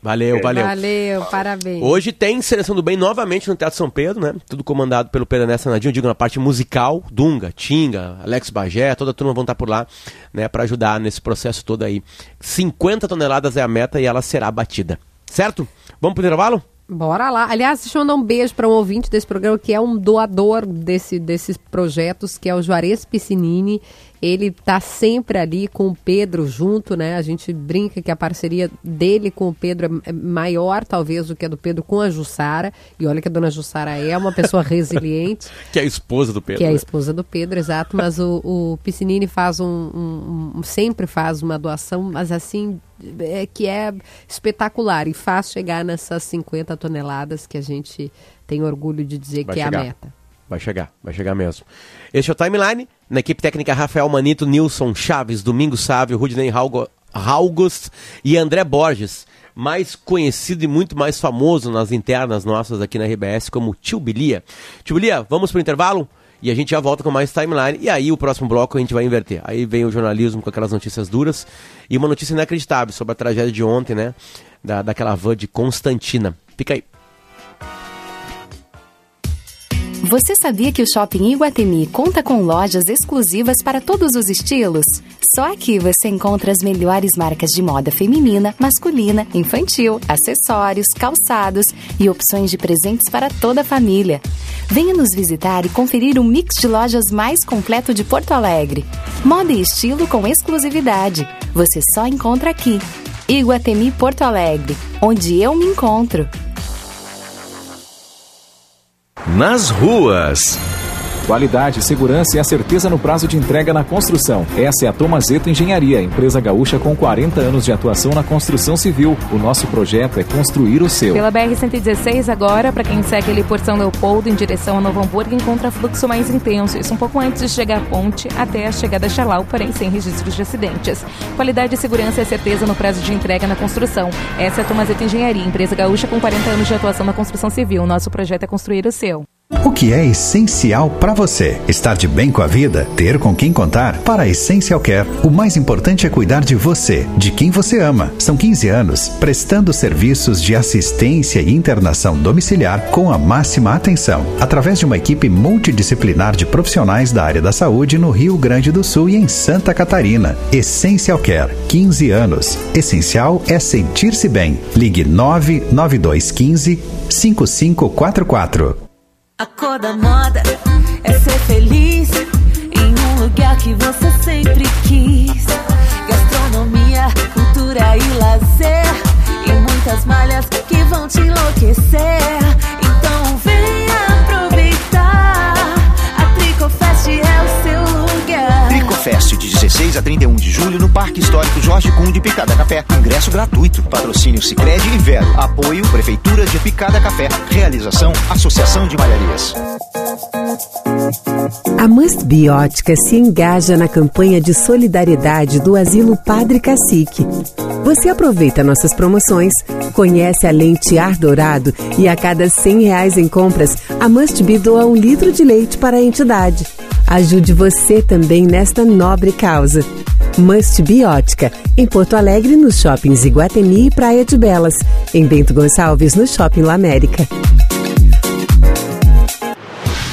Valeu, valeu. Valeu, parabéns. Hoje tem Seleção do Bem novamente no Teatro São Pedro, né? Tudo comandado pelo Pedro Nessa Nadinho, digo na parte musical, Dunga, Tinga, Alex Bagé, toda a turma vão estar por lá, né, para ajudar nesse processo todo aí. 50 toneladas é a meta e ela será batida. Certo? Vamos pro intervalo? Bora lá. Aliás, deixa eu mandar um beijo para um ouvinte desse programa que é um doador desse, desses projetos, que é o Juarez Piscinini. Ele tá sempre ali com o Pedro junto, né? A gente brinca que a parceria dele com o Pedro é é maior, talvez, do que a do Pedro com a Jussara. E olha que a dona Jussara é uma pessoa resiliente. Que é a esposa do Pedro. Que é a né? esposa do Pedro, exato. Mas o, o Piscinini faz um, um- um- sempre faz uma doação, mas assim é, que é espetacular e faz chegar nessas 50 toneladas que a gente tem orgulho de dizer Vai que é chegar. a meta. Vai chegar, vai chegar mesmo. Este é o Timeline, na equipe técnica Rafael Manito, Nilson Chaves, Domingo Sávio, Rudney Raugo- Raugos e André Borges, mais conhecido e muito mais famoso nas internas nossas aqui na RBS como Tio Bilia. Tio Bilia, vamos pro intervalo? E a gente já volta com mais timeline. E aí, o próximo bloco a gente vai inverter. Aí vem o jornalismo com aquelas notícias duras. E uma notícia inacreditável sobre a tragédia de ontem, né? Da, daquela van de Constantina. Fica aí. Você sabia que o Shopping Iguatemi conta com lojas exclusivas para todos os estilos? Só aqui você encontra as melhores marcas de moda feminina, masculina, infantil, acessórios, calçados e opções de presentes para toda a família. Venha nos visitar e conferir o mix de lojas mais completo de Porto Alegre. Moda e estilo com exclusividade. Você só encontra aqui. Iguatemi Porto Alegre, onde eu me encontro. Nas ruas. Qualidade, segurança e a certeza no prazo de entrega na construção. Essa é a Tomazeto Engenharia, empresa gaúcha com 40 anos de atuação na construção civil. O nosso projeto é construir o seu. Pela BR-116 agora, para quem segue ali por São Leopoldo em direção a Novo Hamburgo, encontra fluxo mais intenso. Isso um pouco antes de chegar à ponte até a chegada a Chalau, porém sem registros de acidentes. Qualidade, segurança e certeza no prazo de entrega na construção. Essa é a Tomazeta Engenharia, empresa gaúcha com 40 anos de atuação na construção civil. Nosso projeto é construir o seu. O que é essencial para você? Estar de bem com a vida? Ter com quem contar? Para a Essential Care, o mais importante é cuidar de você, de quem você ama. São 15 anos prestando serviços de assistência e internação domiciliar com a máxima atenção, através de uma equipe multidisciplinar de profissionais da área da saúde no Rio Grande do Sul e em Santa Catarina. Essential Care, 15 anos. Essencial é sentir-se bem. Ligue 99215 5544. A cor da moda é ser feliz em um lugar que você sempre quis. Gastronomia, cultura e lazer. E muitas malhas que vão te enlouquecer. Então venha Tricofest de 16 a 31 de julho no Parque Histórico Jorge Kuhn de Picada Café. Ingresso gratuito. Patrocínio Sicredi e Vero. Apoio Prefeitura de Picada Café. Realização Associação de Malharias. A Must Biótica se engaja na campanha de solidariedade do Asilo Padre Cacique. Você aproveita nossas promoções, conhece a lente ar dourado e a cada 100 reais em compras, a Must Be doa um litro de leite para a entidade. Ajude você também nesta nobre causa. Must Biótica, em Porto Alegre, nos shoppings Iguatemi e Praia de Belas. Em Bento Gonçalves, no Shopping La América.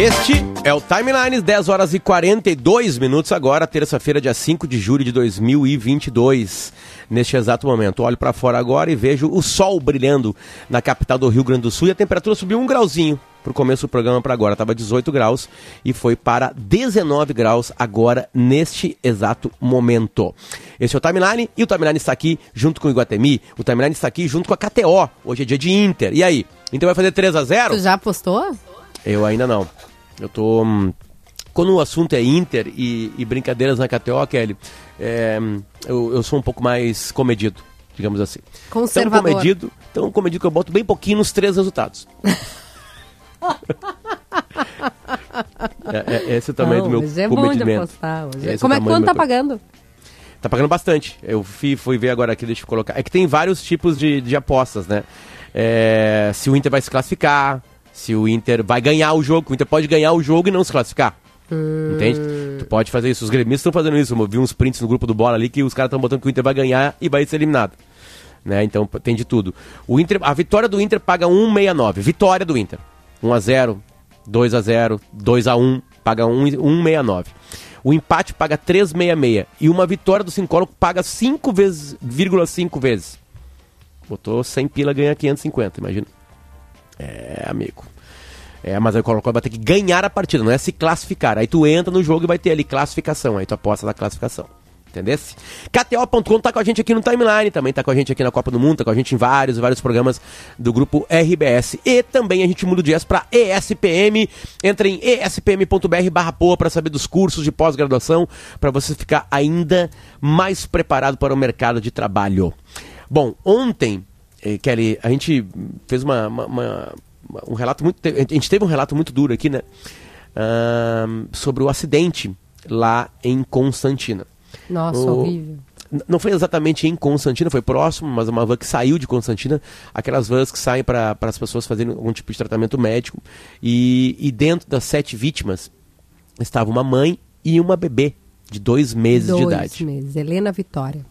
Este é o Timeline, 10 horas e 42 minutos agora, terça-feira, dia 5 de julho de 2022. Neste exato momento, olho para fora agora e vejo o sol brilhando na capital do Rio Grande do Sul e a temperatura subiu um grauzinho pro começo do programa para agora. Tava 18 graus e foi para 19 graus agora neste exato momento. Esse é o Timeline e o Timeline está aqui junto com o Iguatemi. O Timeline está aqui junto com a KTO. Hoje é dia de Inter. E aí? Inter vai fazer 3 a 0? Tu já apostou? Eu ainda não. Eu tô. hum, Quando o assunto é Inter e, e brincadeiras na KTO, Kelly, é, eu, eu sou um pouco mais comedido, digamos assim. Conservador. Tão comedido, tão comedido que eu boto bem pouquinho nos três resultados. é, é, esse é o tamanho Não, do meu é comedimento. apostar. hoje. É Como é quanto tá pagando? Tá pagando bastante. Eu fui, fui ver agora aqui, deixa eu colocar. É que tem vários tipos de, de apostas, né? É, se o Inter vai se classificar, se o Inter vai ganhar o jogo, o Inter pode ganhar o jogo e não se classificar. Entende? Tu pode fazer isso. Os gremistas estão fazendo isso. Eu vi uns prints no grupo do Bola ali que os caras estão botando que o Inter vai ganhar e vai ser eliminado. Né? Então tem de tudo. O Inter, a vitória do Inter paga 1,69. Vitória do Inter. 1 a 0, 2 a 0, 2 a 1, paga 1 e- 1,69. O empate paga 3,66 e uma vitória do Sincólogo paga 5 vezes, 5 vezes. Botou 100 pila ganha 550, imagina. É, amigo. É, mas aí o Colo-Colo vai ter que ganhar a partida, não é se classificar. Aí tu entra no jogo e vai ter ali classificação, aí tu aposta na classificação. Entendesse? KTO.com tá com a gente aqui no Timeline, também tá com a gente aqui na Copa do Mundo, tá com a gente em vários, vários programas do grupo RBS. E também a gente muda o jazz pra ESPM. Entra em espm.br barra poa pra saber dos cursos de pós-graduação, pra você ficar ainda mais preparado para o mercado de trabalho. Bom, ontem, Kelly, a gente fez uma, uma- uma- um relato muito. A gente teve um relato muito duro aqui, né? Ahn, sobre o acidente lá em Constantina. Nossa, O- horrível. Não foi exatamente em Constantina, foi próximo, mas uma van que saiu de Constantina, aquelas vans que saem para as pessoas fazerem algum tipo de tratamento médico. E, e dentro das sete vítimas estava uma mãe e uma bebê de dois meses Dois de idade meses. Helena Vitória.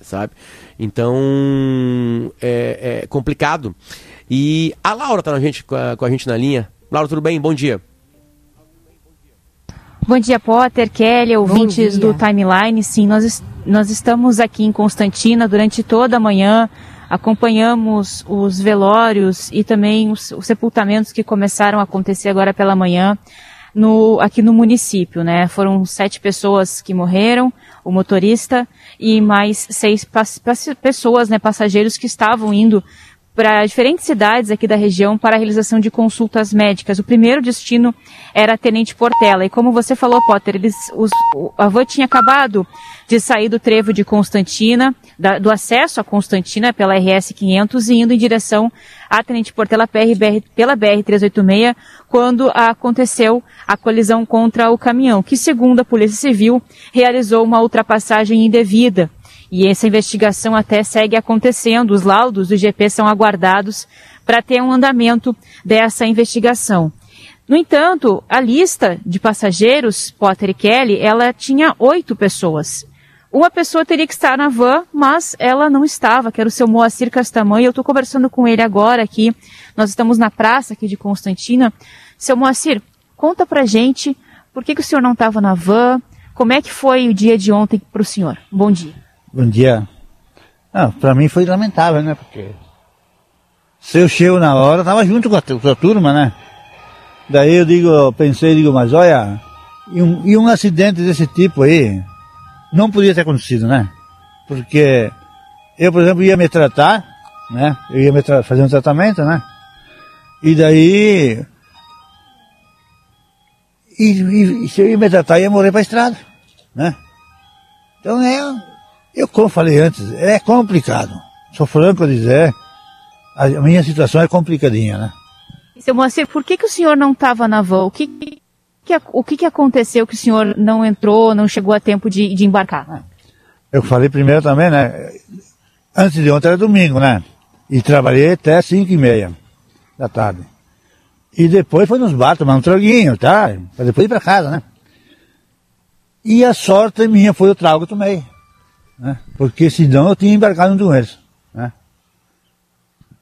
Sabe? Então é, é complicado. E a Laura tá na gente, com, a, com a gente na linha. Laura, tudo bem? Bom dia. Bom dia, Potter, Kelly, ouvintes do Timeline. Sim, nós, nós estamos aqui em Constantina durante toda a manhã, acompanhamos os velórios e também os, os sepultamentos que começaram a acontecer agora pela manhã no, aqui no município, né? Foram sete pessoas que morreram, o motorista e mais seis pessoas, né, passageiros que estavam indo para diferentes cidades aqui da região para a realização de consultas médicas. O primeiro destino era Tenente Portela. E como você falou, Potter, eles, os, o- a tinha acabado de sair do trevo de Constantina, da- do acesso a Constantina pela RS 500 e indo em direção a Tenente Portela PRBR, pela BR 386, quando aconteceu a colisão contra o caminhão, que segundo a Polícia Civil realizou uma ultrapassagem indevida. E essa investigação até segue acontecendo. Os laudos do GP são aguardados para ter um andamento dessa investigação. No entanto, a lista de passageiros, Potter e Kelly, ela tinha oito pessoas. Uma pessoa teria que estar na van, mas ela não estava, que era o seu Moacir Castamanha. Eu estou conversando com ele agora aqui. Nós estamos na praça aqui de Constantina. Seu Moacir, conta pra gente por que, que o senhor não estava na van, como é que foi o dia de ontem para o senhor. Bom dia. Bom dia. Ah, pra mim foi lamentável, né? Porque se eu chego na hora, tava junto com a, com a turma, né? Daí eu digo, pensei, digo, mas olha, E um, e um acidente desse tipo aí não podia ter acontecido, né? Porque eu, por exemplo, ia me tratar, né? Eu ia me fazer um tratamento, né? E daí. E, e, se eu ia me tratar, eu ia morrer para estrada, né? Então é. Eu, como falei antes, é complicado. Sou franco a dizer, a minha situação é complicadinha, né? Seu Moacir, por que, que o senhor não estava na van? O que, que, o que, que aconteceu que o senhor não entrou, não chegou a tempo de, de embarcar? Eu falei primeiro também, né? Antes de ontem era domingo, né? E trabalhei até 5 e meia da tarde. E depois foi nos bar tomar um traguinho, tá? Pra depois ir pra casa, né? E a sorte minha foi o trago que tomei. Né? Porque senão eu tinha embarcado no eles. Né?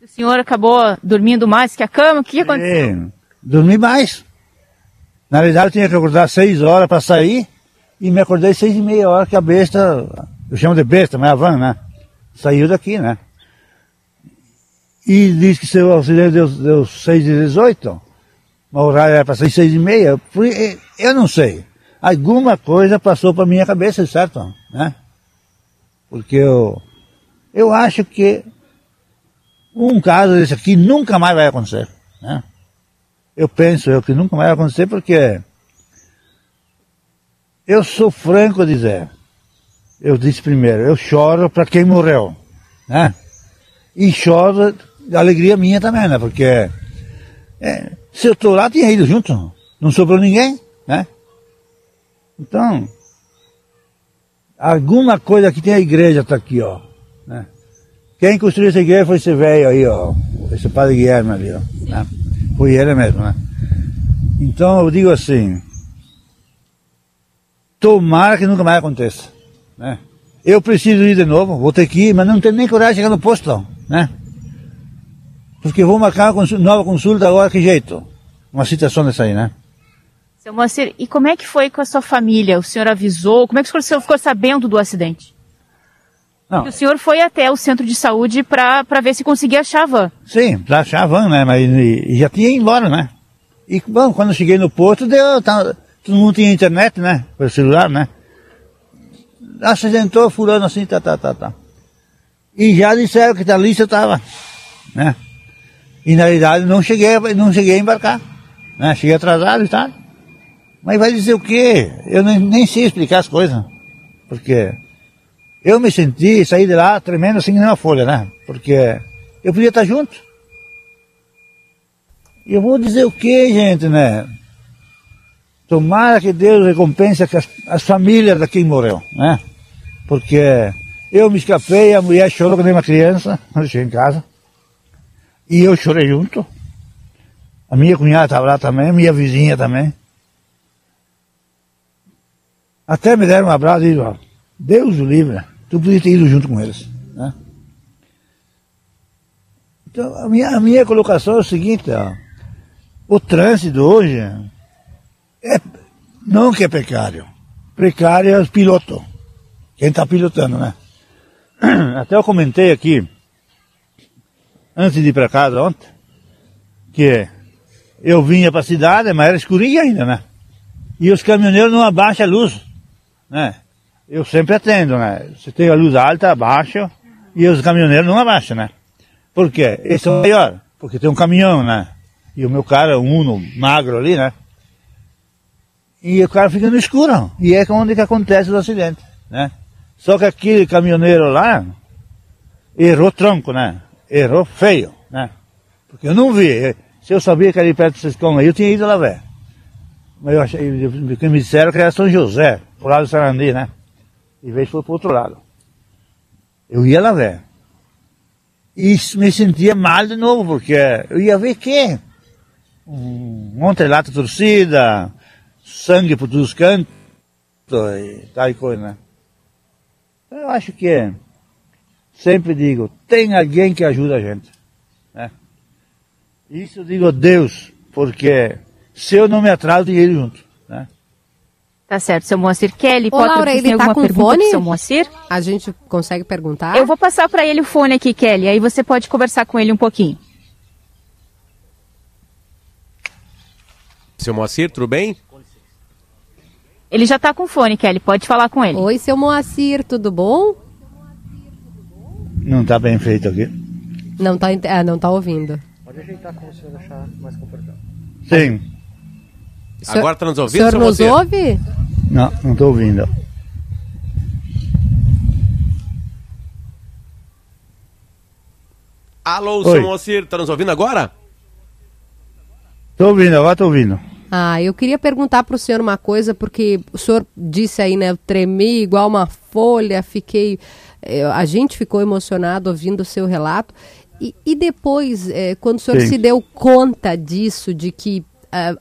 O senhor acabou dormindo mais que a cama? O que aconteceu? E, dormi mais. Na verdade eu tinha que acordar seis horas para sair e me acordei seis e meia hora que a besta, eu chamo de besta, mas é a van, né? Saiu daqui, né? E diz que seu auxiliar deu, deu 6 e 18, mas o horário era para sair 6 e meia. Eu não sei. Alguma coisa passou para minha cabeça, certo? Né? Porque eu, eu acho que um caso desse aqui nunca mais vai acontecer. Né? Eu penso eu que nunca mais vai acontecer porque eu sou franco a dizer. Eu disse primeiro, eu choro para quem morreu. Né? E choro de alegria minha também, né? Porque é, se eu estou lá, tinha ido junto. Não sobrou ninguém, né? Então, alguma coisa que tem a igreja está aqui, ó. Né? Quem construiu essa igreja foi esse velho aí, ó. Esse padre Guilherme ali, ó. Né? Foi ele mesmo, né? Então eu digo assim, tomara que nunca mais aconteça, né? Eu preciso ir de novo, vou ter que ir, mas não tenho nem coragem de chegar no posto, né? Porque vou marcar uma nova consulta agora, que jeito? Uma situação dessa aí, né? Seu Moacir, e como é que foi com a sua família? O senhor avisou? Como é que o senhor ficou sabendo do acidente? Não. o senhor foi até o centro de saúde para ver se conseguia achar a van. Sim, para achar a van, né? Mas e, já tinha ido embora, né? E, bom, quando eu cheguei no posto, deu, tá, todo mundo tinha internet, né? Pelo celular, né? Acidentou fulano assim, tá, tá, tá, tá. E já disseram que a lista estava, né? E na realidade não cheguei, não cheguei a embarcar, né? Cheguei atrasado e tal. Mas vai dizer o quê? Eu nem, nem sei explicar as coisas. Porque eu me senti, saí de lá tremendo assim uma folha, né? Porque eu podia estar junto. E eu vou dizer o quê, gente, né? Tomara que Deus recompense as, as famílias de quem morreu, né? Porque eu me escapei, a mulher chorou quando era uma criança, quando cheguei em casa. E eu chorei junto. A minha cunhada estava lá também, a minha vizinha também. Até me deram um abraço e disseram, Deus o livre, tu podia ter ido junto com eles. Né? Então, a minha, a minha colocação é o seguinte, ó, o trânsito hoje é, não que é precário, precário é os pilotos, quem está pilotando, né? Até eu comentei aqui, antes de ir para casa ontem, que eu vinha para a cidade, mas era escurinho ainda, né? E os caminhoneiros não abaixam a luz né? Eu sempre atendo, né? Se tem a luz alta, abaixo, e os caminhoneiros não abaixam, né? Por quê? Esse é o maior, porque tem um caminhão, né? E o meu cara um Uno magro ali, né? E o cara fica no escuro, e é onde que acontece os acidentes, né? Só que aquele caminhoneiro lá, errou tronco, né? Errou feio, né? Porque eu não vi, se eu sabia que ali perto desses cão aí, eu tinha ido lá ver. Mas eu achei, me disseram que era São José pro lado do Sarandi, né? E vez foi pro outro lado. Eu ia lá ver. E me sentia mal de novo, porque eu ia ver que um monte de lata torcida, sangue por todos os cantos e tal coisa, né? Então eu acho que sempre digo, tem alguém que ajuda a gente. Né? Isso eu digo Deus, porque se eu não me atraso, tem ele junto. Né? Tá certo, seu Moacir. Kelly, Ô, pode Laura, ele tá alguma com fone? seu Moacir? A gente consegue perguntar? Eu vou passar para ele o fone aqui, Kelly, aí você pode conversar com ele um pouquinho. Seu Moacir, tudo bem? Ele já tá com fone, Kelly, pode falar com ele. Oi, seu Moacir, tudo bom? Não está bem feito aqui. Não tá, ah, não tá ouvindo. Pode ajeitar como o senhor achar mais confortável. Sim. Senhor- Agora tá nos O ouvindo, senhor seu nos Moacir? ouve? Não, não estou ouvindo. Alô, Oi. seu Moacir, tá nos ouvindo agora? Estou ouvindo, agora estou ouvindo. Ah, eu queria perguntar para o senhor uma coisa, porque o senhor disse aí, né? Eu tremi igual uma folha, fiquei. eh, a gente ficou emocionado ouvindo o seu relato. E, e depois, eh, quando o senhor Sim. se deu conta disso, de que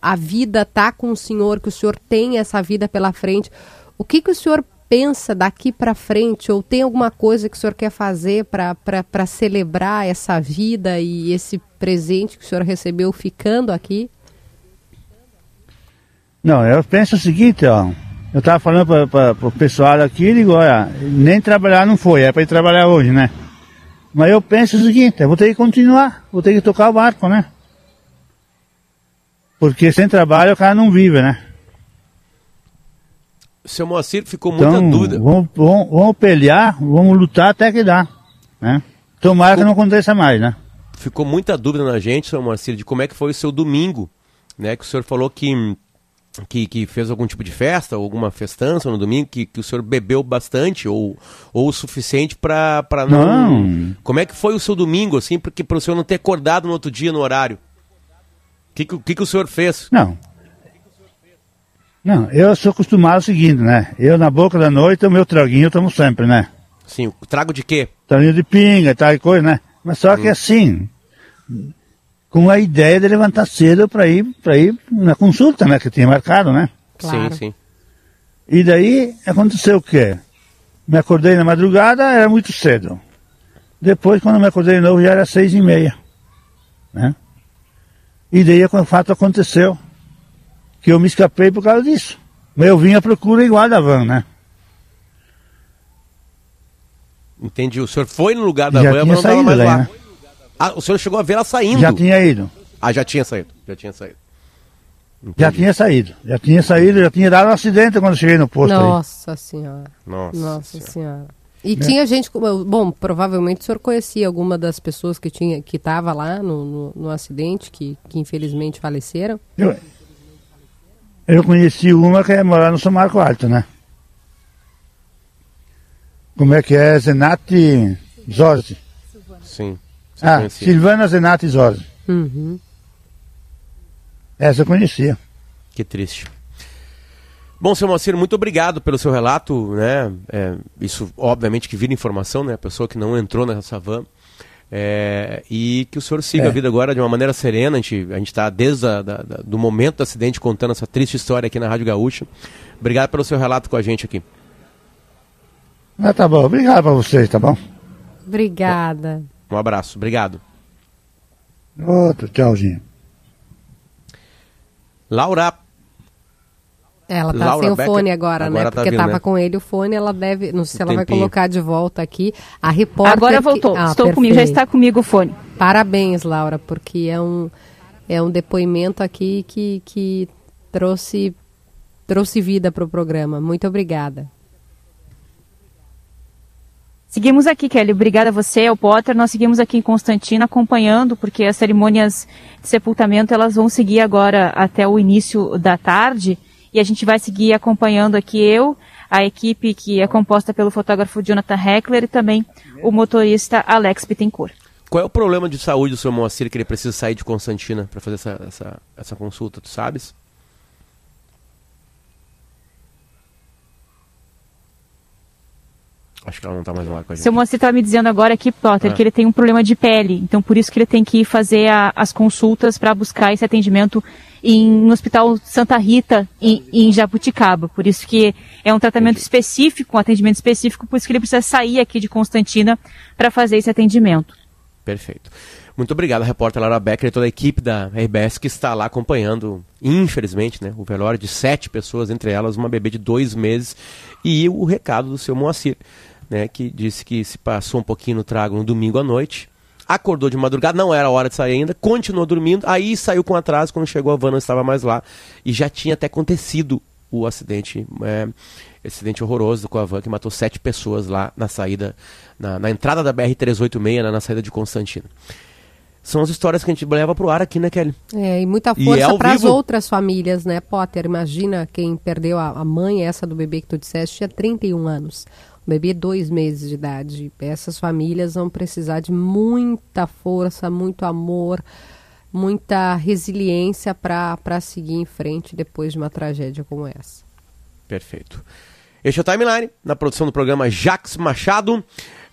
a vida tá com o senhor, que o senhor tem essa vida pela frente, o que, que o senhor pensa daqui para frente? Ou tem alguma coisa que o senhor quer fazer para celebrar essa vida e esse presente que o senhor recebeu ficando aqui? Não, eu penso o seguinte, ó. Eu estava falando para o pessoal aqui, digo, olha, nem trabalhar não foi, é para ir trabalhar hoje, né? Mas eu penso o seguinte, eu vou ter que continuar, vou ter que tocar o barco, né? Porque sem trabalho o cara não vive, né? Seu Moacir ficou muita Então, dúvida. vamos, vamos, vamos pelear, vamos lutar até que dá, né? Tomara que não aconteça mais, né? Ficou muita dúvida na gente, seu Moacir, de como é que foi o seu domingo, né? Que o senhor falou que, que, que fez algum tipo de festa, alguma festança no domingo, que, que o senhor bebeu bastante ou, ou o suficiente para não... Não. Como é que foi o seu domingo, assim, porque para o senhor não ter acordado no outro dia, no horário? O que, que, que, que o senhor fez? Não. Não, eu sou acostumado ao seguinte, né? Eu na boca da noite, o meu traguinho eu tomo sempre, né? Sim, o trago de quê? Traguinho de pinga e tal e coisa, né? Mas só que Hum. assim, com a ideia de levantar cedo para ir, para ir na consulta, né? Que tinha marcado, né? Sim, sim. E daí aconteceu o quê? Me acordei na madrugada, era muito cedo. Depois, quando me acordei de novo, já era seis e meia. Né? E daí o fato aconteceu. Que eu me escapei por causa disso. Mas eu vim à procura igual da van, né? Entendi. O senhor foi no lugar da Já van, tinha mas não estava mais daí, lá. né? Ah, o senhor chegou a ver ela saindo? Já tinha ido. Ah, já tinha saído. Já tinha saído. Já tinha saído. Já tinha saído, já tinha dado um acidente quando eu cheguei no posto aí. Nossa senhora. Nossa senhora. E Né? tinha gente, como- bom, provavelmente o senhor conhecia alguma das pessoas que tinha que estava lá no, no, no acidente, que, que infelizmente faleceram. Eu, eu conheci uma que é morar no São Marco Alto, né? Como é que é? Zenati Zorzi. Sim. Ah, conhecia. Silvana Zenati Zorzi. Uhum. Essa eu conhecia. Que triste. Bom, seu Moacir, muito obrigado pelo seu relato, né? É, isso, obviamente, que vira informação, né? A pessoa que não entrou nessa van. É, e que o senhor siga É. a vida agora de uma maneira serena. A gente a está desde a, da, da- do momento do acidente contando essa triste história aqui na Rádio Gaúcha. Obrigado pelo seu relato com a gente aqui. Ah, tá bom. Obrigado pra vocês, tá bom? Obrigada. Um abraço. Obrigado. Outro, tchauzinho. Laura. Ela tá Laura sem o Becker, fone agora, agora né? tá Porque vindo, tava né? com ele o fone, ela deve. Não sei se Um ela vai colocar de volta aqui. A repórter. Agora que- voltou. Ah, Estou comigo, já perfeito. está comigo o fone. Parabéns, Laura, porque é um, é um depoimento aqui que, que trouxe, trouxe vida para o programa. Muito obrigada. Seguimos aqui, Kelly. Obrigada a você, ao Potter. Nós seguimos aqui em Constantina acompanhando, porque as cerimônias de sepultamento elas vão seguir agora até o início da tarde. E a gente vai seguir acompanhando aqui eu, a equipe que é composta pelo fotógrafo Jonathan Heckler e também o motorista Alex Bittencourt. Qual é o problema de saúde do seu Moacir que ele precisa sair de Constantina para fazer essa, essa, essa consulta, tu sabes? Acho que ela não tá mais lá com a gente. Seu Moacir estava me dizendo agora aqui, Potter, Ah. que ele tem um problema de pele. Então, por isso que ele tem que ir fazer a- as consultas para buscar esse atendimento em, no Hospital Santa Rita, em, em Jabuticaba. Por isso que é um tratamento específico, um atendimento específico, por isso que ele precisa sair aqui de Constantina para fazer esse atendimento. Perfeito. Muito obrigado, repórter Laura Becker e toda a equipe da RBS que está lá acompanhando, infelizmente, né, o velório de sete pessoas, entre elas uma bebê de dois meses, e o recado do seu Moacir, né, que disse que se passou um pouquinho no trago no domingo à noite, acordou de madrugada, não era hora de sair ainda, continuou dormindo, aí saiu com atraso, quando chegou a van não estava mais lá, e já tinha até acontecido o acidente, é, acidente horroroso com a van que matou sete pessoas lá na saída, na, na entrada da BR-386, né, na saída de Constantino. São as histórias que a gente leva pro ar aqui, né, Kelly? É, e muita é força ao para as outras famílias, né, Potter? Imagina quem perdeu a, a mãe, essa do bebê que tu disseste, tinha 31 anos. Bebê, dois meses de idade. Essas famílias vão precisar de muita força, muito amor, muita resiliência para seguir em frente depois de uma tragédia como essa. Perfeito. Este é o Timeline, na produção do programa Jax Machado.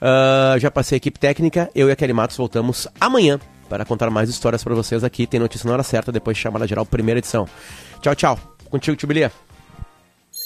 Ah, já passei a equipe técnica, eu e a Kelly Matos voltamos amanhã para contar mais histórias para vocês aqui. Tem notícia na hora certa, depois de chamada geral, primeira edição. Tchau, tchau. Contigo, Tibilia.